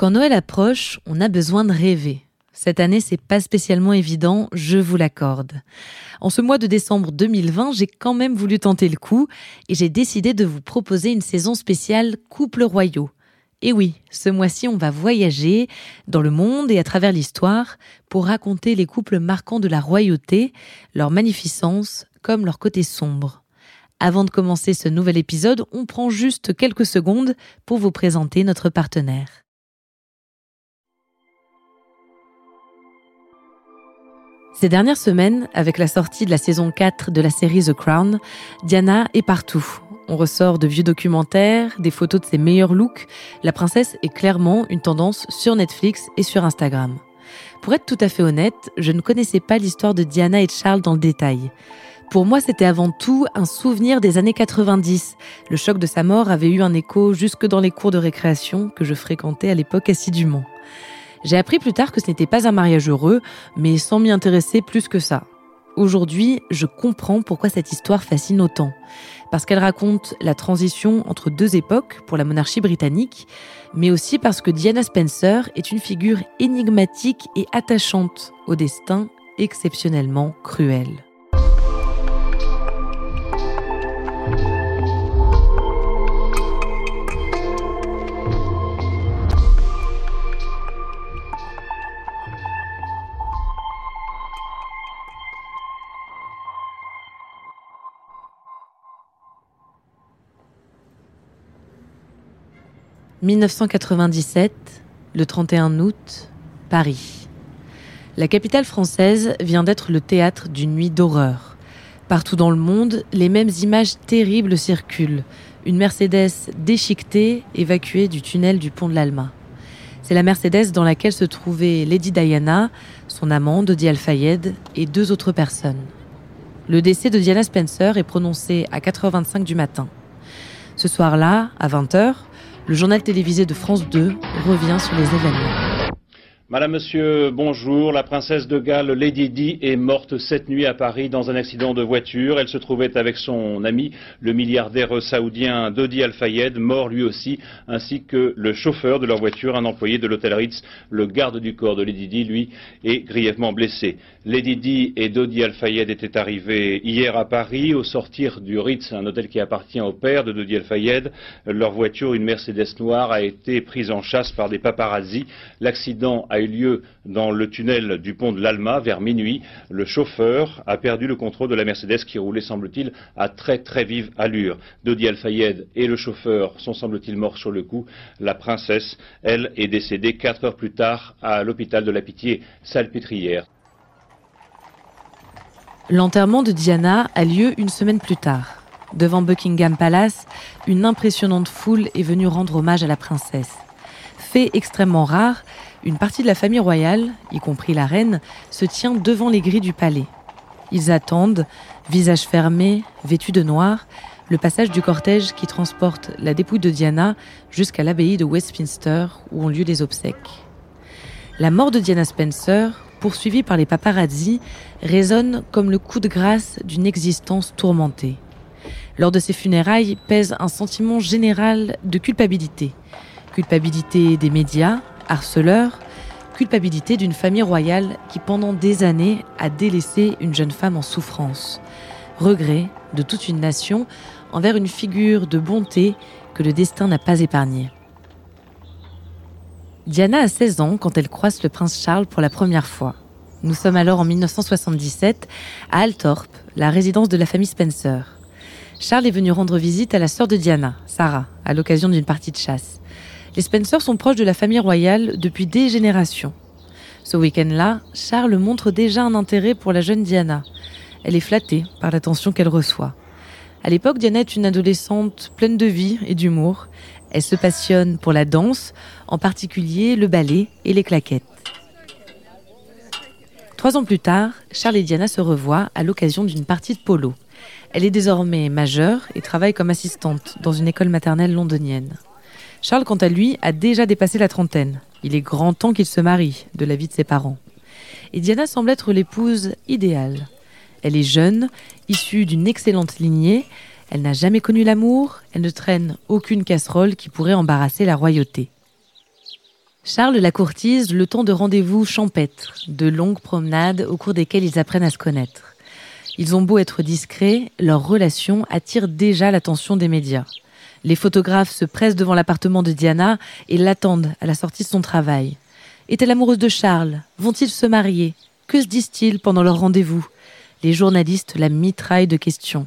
Quand Noël approche, on a besoin de rêver. Cette année, c'est pas spécialement évident, je vous l'accorde. En ce mois de décembre 2020, j'ai quand même voulu tenter le coup et j'ai décidé de vous proposer une saison spéciale Couple royaux. Et oui, ce mois-ci, on va voyager dans le monde et à travers l'histoire pour raconter les couples marquants de la royauté, leur magnificence comme leur côté sombre. Avant de commencer ce nouvel épisode, on prend juste quelques secondes pour vous présenter notre partenaire. Ces dernières semaines, avec la sortie de la saison 4 de la série The Crown, Diana est partout. On ressort de vieux documentaires, des photos de ses meilleurs looks. La princesse est clairement une tendance sur Netflix et sur Instagram. Pour être tout à fait honnête, je ne connaissais pas l'histoire de Diana et de Charles dans le détail. Pour moi, c'était avant tout un souvenir des années 90. Le choc de sa mort avait eu un écho jusque dans les cours de récréation que je fréquentais à l'époque assidûment. J'ai appris plus tard que ce n'était pas un mariage heureux, mais sans m'y intéresser plus que ça. Aujourd'hui, je comprends pourquoi cette histoire fascine autant. Parce qu'elle raconte la transition entre deux époques pour la monarchie britannique, mais aussi parce que Diana Spencer est une figure énigmatique et attachante au destin exceptionnellement cruel. 1997, le 31 août, Paris. La capitale française vient d'être le théâtre d'une nuit d'horreur. Partout dans le monde, les mêmes images terribles circulent. Une Mercedes déchiquetée évacuée du tunnel du pont de l'Alma. C'est la Mercedes dans laquelle se trouvaient Lady Diana, son amant Dodi Al-Fayed et deux autres personnes. Le décès de Diana Spencer est prononcé à 4h25 du matin. Ce soir-là, à 20h, le journal télévisé de France 2 revient sur les événements. Madame, Monsieur, bonjour. La princesse de Galles, Lady Di, est morte cette nuit à Paris dans un accident de voiture. Elle se trouvait avec son ami, le milliardaire saoudien Dodi Al-Fayed, mort lui aussi, ainsi que le chauffeur de leur voiture, un employé de l'hôtel Ritz. Le garde du corps de Lady Di, lui, est grièvement blessé. Lady Di et Dodi Al-Fayed étaient arrivés hier à Paris. Au sortir du Ritz, un hôtel qui appartient au père de Dodi Al-Fayed, leur voiture, une Mercedes noire, a été prise en chasse par des paparazzis. L'accident a eu lieu dans le tunnel du pont de l'Alma vers minuit. Le chauffeur a perdu le contrôle de la Mercedes qui roulait, semble-t-il, à très très vive allure. Dodi Al-Fayed et le chauffeur sont, semble-t-il, morts sur le coup. La princesse, elle, est décédée quatre heures plus tard à l'hôpital de la Pitié, salpêtrière. L'enterrement de Diana a lieu une semaine plus tard. Devant Buckingham Palace, une impressionnante foule est venue rendre hommage à la princesse. Fait extrêmement rare, une partie de la famille royale, y compris la reine, se tient devant les grilles du palais. Ils attendent, visage fermé, vêtus de noir, le passage du cortège qui transporte la dépouille de Diana jusqu'à l'abbaye de Westminster où ont lieu les obsèques. La mort de Diana Spencer, poursuivie par les paparazzi, résonne comme le coup de grâce d'une existence tourmentée. Lors de ses funérailles pèse un sentiment général de culpabilité. Culpabilité des médias, harceleur, culpabilité d'une famille royale qui pendant des années a délaissé une jeune femme en souffrance, regret de toute une nation envers une figure de bonté que le destin n'a pas épargnée. Diana a 16 ans quand elle croise le prince Charles pour la première fois. Nous sommes alors en 1977 à Althorpe, la résidence de la famille Spencer. Charles est venu rendre visite à la sœur de Diana, Sarah, à l'occasion d'une partie de chasse. Les Spencer sont proches de la famille royale depuis des générations. Ce week-end-là, Charles montre déjà un intérêt pour la jeune Diana. Elle est flattée par l'attention qu'elle reçoit. À l'époque, Diana est une adolescente pleine de vie et d'humour. Elle se passionne pour la danse, en particulier le ballet et les claquettes. Trois ans plus tard, Charles et Diana se revoient à l'occasion d'une partie de polo. Elle est désormais majeure et travaille comme assistante dans une école maternelle londonienne. Charles, quant à lui, a déjà dépassé la trentaine. Il est grand temps qu'il se marie, de la vie de ses parents. Et Diana semble être l'épouse idéale. Elle est jeune, issue d'une excellente lignée, elle n'a jamais connu l'amour, elle ne traîne aucune casserole qui pourrait embarrasser la royauté. Charles la courtise le temps de rendez-vous champêtres, de longues promenades au cours desquelles ils apprennent à se connaître. Ils ont beau être discrets, leur relation attire déjà l'attention des médias. Les photographes se pressent devant l'appartement de Diana et l'attendent à la sortie de son travail. Est-elle amoureuse de Charles? Vont-ils se marier? Que se disent-ils pendant leur rendez-vous? Les journalistes la mitraillent de questions.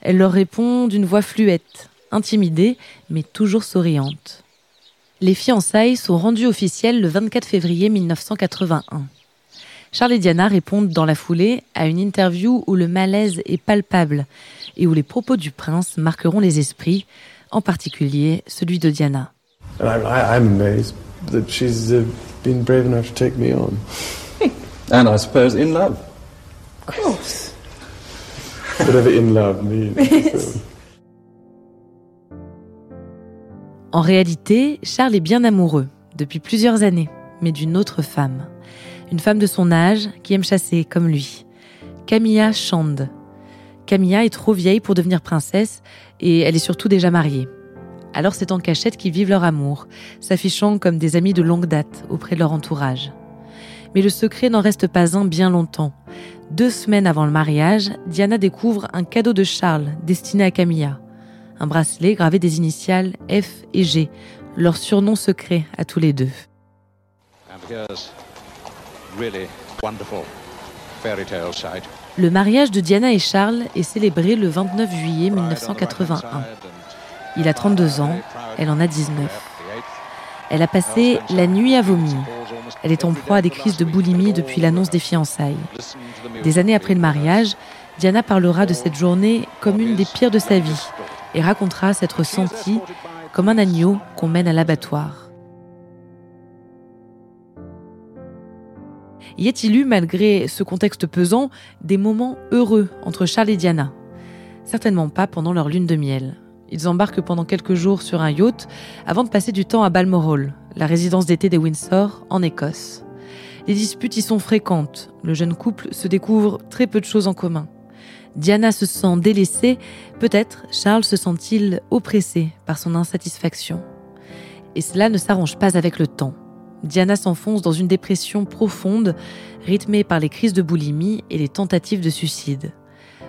Elle leur répond d'une voix fluette, intimidée, mais toujours souriante. Les fiançailles sont rendues officielles le 24 février 1981. Charles et Diana répondent dans la foulée à une interview où le malaise est palpable et où les propos du prince marqueront les esprits, en particulier celui de Diana. I'm amazed that she's uh, been brave enough to take me on. And I suppose in love. Of course. Whatever in love means. En réalité, Charles est bien amoureux, depuis plusieurs années, mais d'une autre femme. Une femme de son âge qui aime chasser comme lui. Camilla Chand. Camilla est trop vieille pour devenir princesse et elle est surtout déjà mariée. Alors c'est en cachette qu'ils vivent leur amour, s'affichant comme des amis de longue date auprès de leur entourage. Mais le secret n'en reste pas un bien longtemps. Deux semaines avant le mariage, Diana découvre un cadeau de Charles destiné à Camilla. Un bracelet gravé des initiales F et G, leur surnom secret à tous les deux. Le mariage de Diana et Charles est célébré le 29 juillet 1981. Il a 32 ans, elle en a 19. Elle a passé la nuit à vomir. Elle est en proie à des crises de boulimie depuis l'annonce des fiançailles. Des années après le mariage, Diana parlera de cette journée comme une des pires de sa vie et racontera s'être sentie comme un agneau qu'on mène à l'abattoir. Y a-t-il eu, malgré ce contexte pesant, des moments heureux entre Charles et Diana? Certainement pas pendant leur lune de miel. Ils embarquent pendant quelques jours sur un yacht avant de passer du temps à Balmoral, la résidence d'été des Windsor, en Écosse. Les disputes y sont fréquentes. Le jeune couple se découvre très peu de choses en commun. Diana se sent délaissée, peut-être Charles se sent-il oppressé par son insatisfaction. Et cela ne s'arrange pas avec le temps. Diana s'enfonce dans une dépression profonde, rythmée par les crises de boulimie et les tentatives de suicide.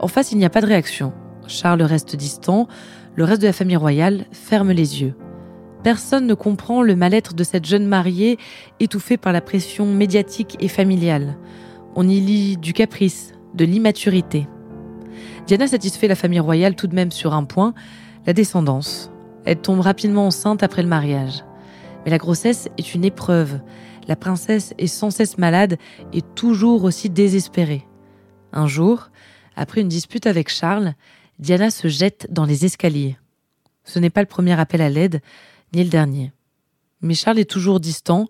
En face, il n'y a pas de réaction. Charles reste distant, le reste de la famille royale ferme les yeux. Personne ne comprend le mal-être de cette jeune mariée étouffée par la pression médiatique et familiale. On y lit du caprice, de l'immaturité. Diana satisfait la famille royale tout de même sur un point, la descendance. Elle tombe rapidement enceinte après le mariage. Mais la grossesse est une épreuve. La princesse est sans cesse malade et toujours aussi désespérée. Un jour, après une dispute avec Charles, Diana se jette dans les escaliers. Ce n'est pas le premier appel à l'aide, ni le dernier. Mais Charles est toujours distant,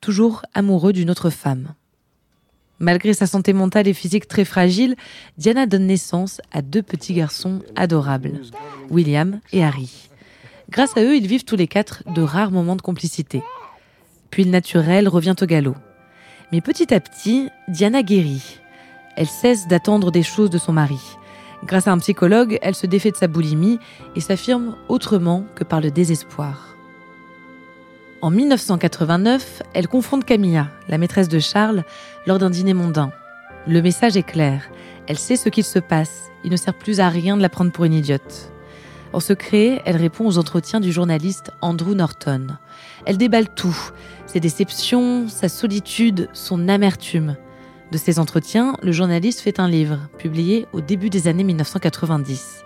toujours amoureux d'une autre femme. Malgré sa santé mentale et physique très fragile, Diana donne naissance à deux petits garçons adorables, William et Harry. Grâce à eux, ils vivent tous les quatre de rares moments de complicité. Puis le naturel revient au galop. Mais petit à petit, Diana guérit. Elle cesse d'attendre des choses de son mari. Grâce à un psychologue, elle se défait de sa boulimie et s'affirme autrement que par le désespoir. En 1989, elle confronte Camilla, la maîtresse de Charles, lors d'un dîner mondain. Le message est clair. Elle sait ce qu'il se passe. Il ne sert plus à rien de la prendre pour une idiote. En secret, elle répond aux entretiens du journaliste Andrew Norton. Elle déballe tout, ses déceptions, sa solitude, son amertume. De ces entretiens, le journaliste fait un livre, publié au début des années 1990.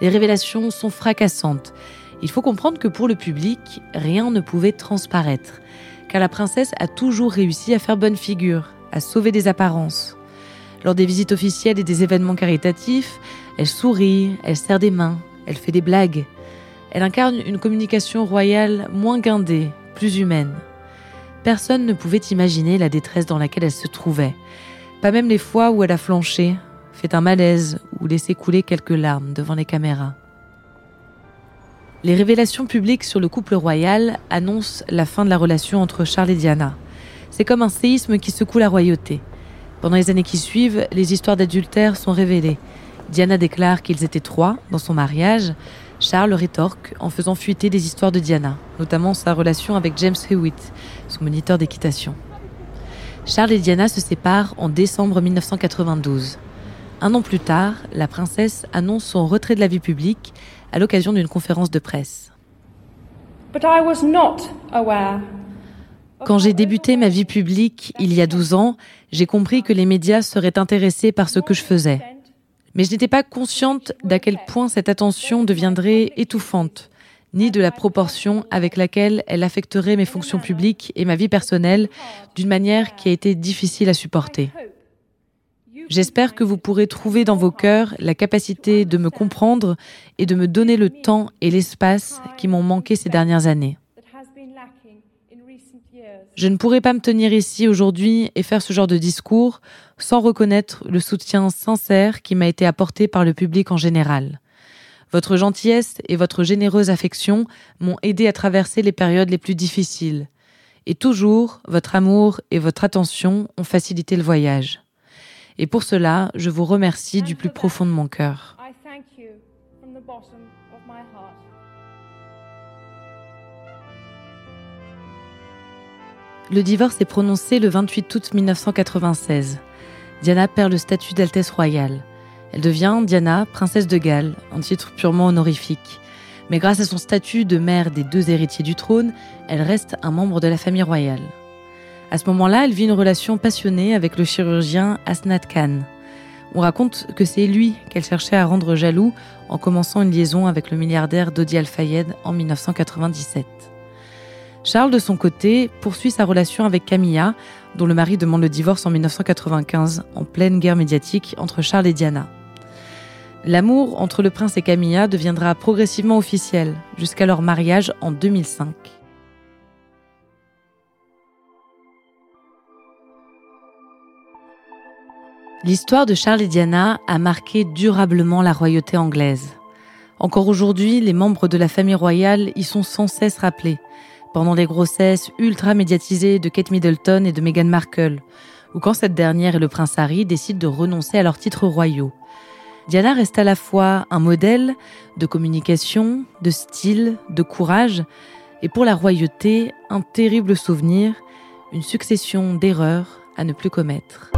Les révélations sont fracassantes. Il faut comprendre que pour le public, rien ne pouvait transparaître, car la princesse a toujours réussi à faire bonne figure, à sauver des apparences. Lors des visites officielles et des événements caritatifs, elle sourit, elle serre des mains, elle fait des blagues. Elle incarne une communication royale moins guindée, plus humaine. Personne ne pouvait imaginer la détresse dans laquelle elle se trouvait. Pas même les fois où elle a flanché, fait un malaise ou laissé couler quelques larmes devant les caméras. Les révélations publiques sur le couple royal annoncent la fin de la relation entre Charles et Diana. C'est comme un séisme qui secoue la royauté. Pendant les années qui suivent, les histoires d'adultère sont révélées. Diana déclare qu'ils étaient trois dans son mariage. Charles rétorque en faisant fuiter des histoires de Diana, notamment sa relation avec James Hewitt, son moniteur d'équitation. Charles et Diana se séparent en décembre 1992. Un an plus tard, la princesse annonce son retrait de la vie publique à l'occasion d'une conférence de presse. Quand j'ai débuté ma vie publique il y a 12 ans, j'ai compris que les médias seraient intéressés par ce que je faisais. Mais je n'étais pas consciente d'à quel point cette attention deviendrait étouffante, ni de la proportion avec laquelle elle affecterait mes fonctions publiques et ma vie personnelle d'une manière qui a été difficile à supporter. J'espère que vous pourrez trouver dans vos cœurs la capacité de me comprendre et de me donner le temps et l'espace qui m'ont manqué ces dernières années. Je ne pourrais pas me tenir ici aujourd'hui et faire ce genre de discours sans reconnaître le soutien sincère qui m'a été apporté par le public en général. Votre gentillesse et votre généreuse affection m'ont aidé à traverser les périodes les plus difficiles. Et toujours, votre amour et votre attention ont facilité le voyage. Et pour cela, je vous remercie du plus profond de mon cœur. Le divorce est prononcé le 28 août 1996. Diana perd le statut d'Altesse royale. Elle devient Diana, princesse de Galles, un titre purement honorifique. Mais grâce à son statut de mère des deux héritiers du trône, elle reste un membre de la famille royale. À ce moment-là, elle vit une relation passionnée avec le chirurgien Asnat Khan. On raconte que c'est lui qu'elle cherchait à rendre jaloux en commençant une liaison avec le milliardaire Dodi Al-Fayed en 1997. Charles, de son côté, poursuit sa relation avec Camilla, dont le mari demande le divorce en 1995, en pleine guerre médiatique entre Charles et Diana. L'amour entre le prince et Camilla deviendra progressivement officiel, jusqu'à leur mariage en 2005. L'histoire de Charles et Diana a marqué durablement la royauté anglaise. Encore aujourd'hui, les membres de la famille royale y sont sans cesse rappelés, pendant les grossesses ultra médiatisées de Kate Middleton et de Meghan Markle, ou quand cette dernière et le prince Harry décident de renoncer à leurs titres royaux. Diana reste à la fois un modèle de communication, de style, de courage, et pour la royauté, un terrible souvenir, une succession d'erreurs à ne plus commettre.